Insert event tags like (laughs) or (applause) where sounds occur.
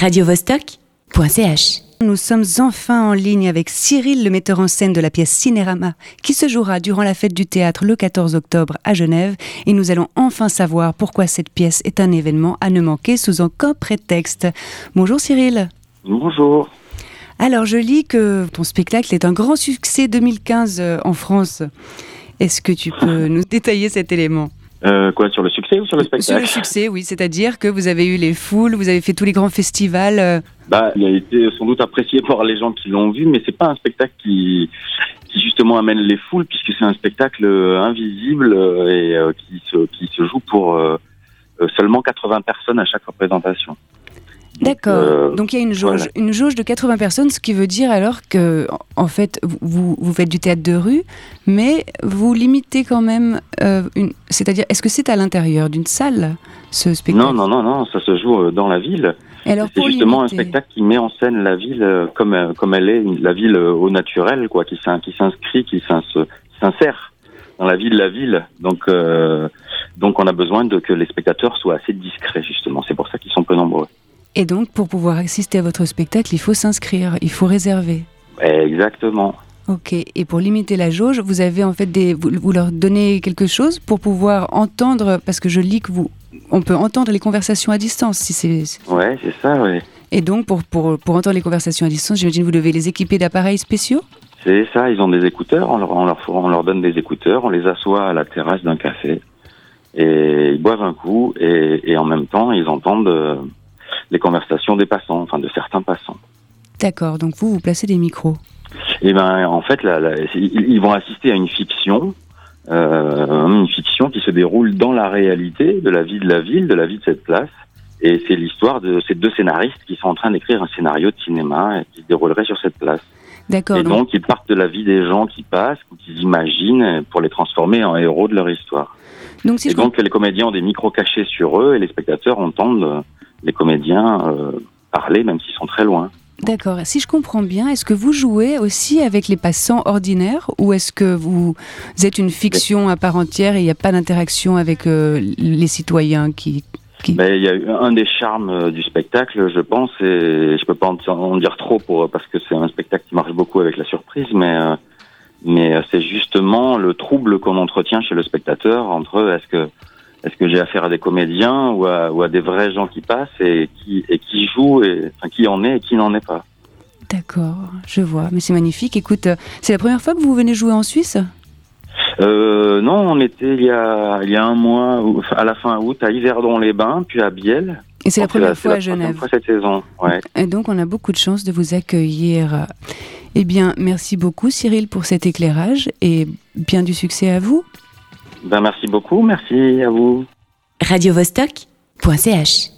radiovostok.ch. Nous sommes enfin en ligne avec Cyril, le metteur en scène de la pièce Cinérama, qui se jouera durant la fête du théâtre le 14 octobre à Genève. Et nous allons enfin savoir pourquoi cette pièce est un événement à ne manquer sous aucun prétexte. Bonjour Cyril. Bonjour. Alors je lis que ton spectacle est un grand succès 2015 euh, en France. Est-ce que tu peux (laughs) nous détailler cet élément? Euh, quoi, sur le succès ou sur le spectacle Sur le succès, oui. C'est-à-dire que vous avez eu les foules, vous avez fait tous les grands festivals. Euh. Bah, il a été sans doute apprécié par les gens qui l'ont vu, mais c'est pas un spectacle qui, qui justement amène les foules, puisque c'est un spectacle invisible et qui, se, qui se joue pour seulement 80 personnes à chaque représentation. D'accord. Euh, Donc il y a une jauge, une jauge de 80 personnes, ce qui veut dire alors que, en fait, vous, vous faites du théâtre de rue, mais vous limitez quand même. Euh, une... C'est-à-dire, est-ce que c'est à l'intérieur d'une salle, ce spectacle? Non, non, non, non, ça se joue euh, dans la ville. C'est justement un spectacle qui met en scène la ville comme, comme elle est, la ville au naturel, quoi, qui s'inscrit, qui s'insère dans la vie de la ville. Donc, donc on a besoin de que les spectateurs soient assez discrets, justement. C'est pour ça qu'ils sont peu nombreux. Et donc, pour pouvoir assister à votre spectacle, il faut s'inscrire, il faut réserver. Exactement. Ok. Et pour limiter la jauge, vous avez en fait des, vous, leur donnez quelque chose pour pouvoir entendre, parce que je lis que vous, on peut entendre les conversations à distance, si c'est. Ouais, c'est ça, oui. Et donc, pour, pour, pour entendre les conversations à distance, j'imagine vous devez les équiper d'appareils spéciaux? C'est ça, ils ont des écouteurs, on leur, on, leur, on leur donne des écouteurs, on les assoit à la terrasse d'un café, et ils boivent un coup, et, et en même temps, ils entendent euh, les conversations des passants, enfin de certains passants. D'accord, donc vous, vous placez des micros Eh ben, en fait, ils vont assister à une fiction, euh, une fiction qui se déroule dans la réalité de la vie de la ville, de la vie de cette place. Et c'est l'histoire de ces deux scénaristes qui sont en train d'écrire un scénario de cinéma qui se déroulerait sur cette place. D'accord. Et donc, ils partent de la vie des gens qui passent ou qu'ils imaginent pour les transformer en héros de leur histoire. Donc, et donc, les comédiens ont des micros cachés sur eux et les spectateurs entendent les comédiens euh, parler, même s'ils sont très loin. D'accord. Si je comprends bien, est-ce que vous jouez aussi avec les passants ordinaires ou est-ce que vous êtes une fiction à part entière et il n'y a pas d'interaction avec euh, les citoyens qui, Mais il y a un des charmes euh, du spectacle, je pense, et je peux pas en, dire trop pour parce que c'est un spectacle qui marche beaucoup avec la surprise, mais mais c'est justement le trouble qu'on entretient chez le spectateur entre est-ce que est-ce que j'ai affaire à des comédiens ou à, ou à, des vrais gens qui passent et qui, et qui jouent, et, enfin, qui en est et qui n'en est pas? D'accord, je vois. Mais c'est magnifique. Écoute, c'est la première fois que vous venez jouer en Suisse? Euh, Non, on était il y, a, il y a un mois, à la fin août, à Yverdon-les-Bains, puis à Biel. Et c'est la première fois à Genève. Fois cette saison, ouais. Et donc on a beaucoup de chance de vous accueillir. Eh bien, merci beaucoup Cyril pour cet éclairage et bien du succès à vous. Ben, merci beaucoup, merci à vous. Radio -Vostok .ch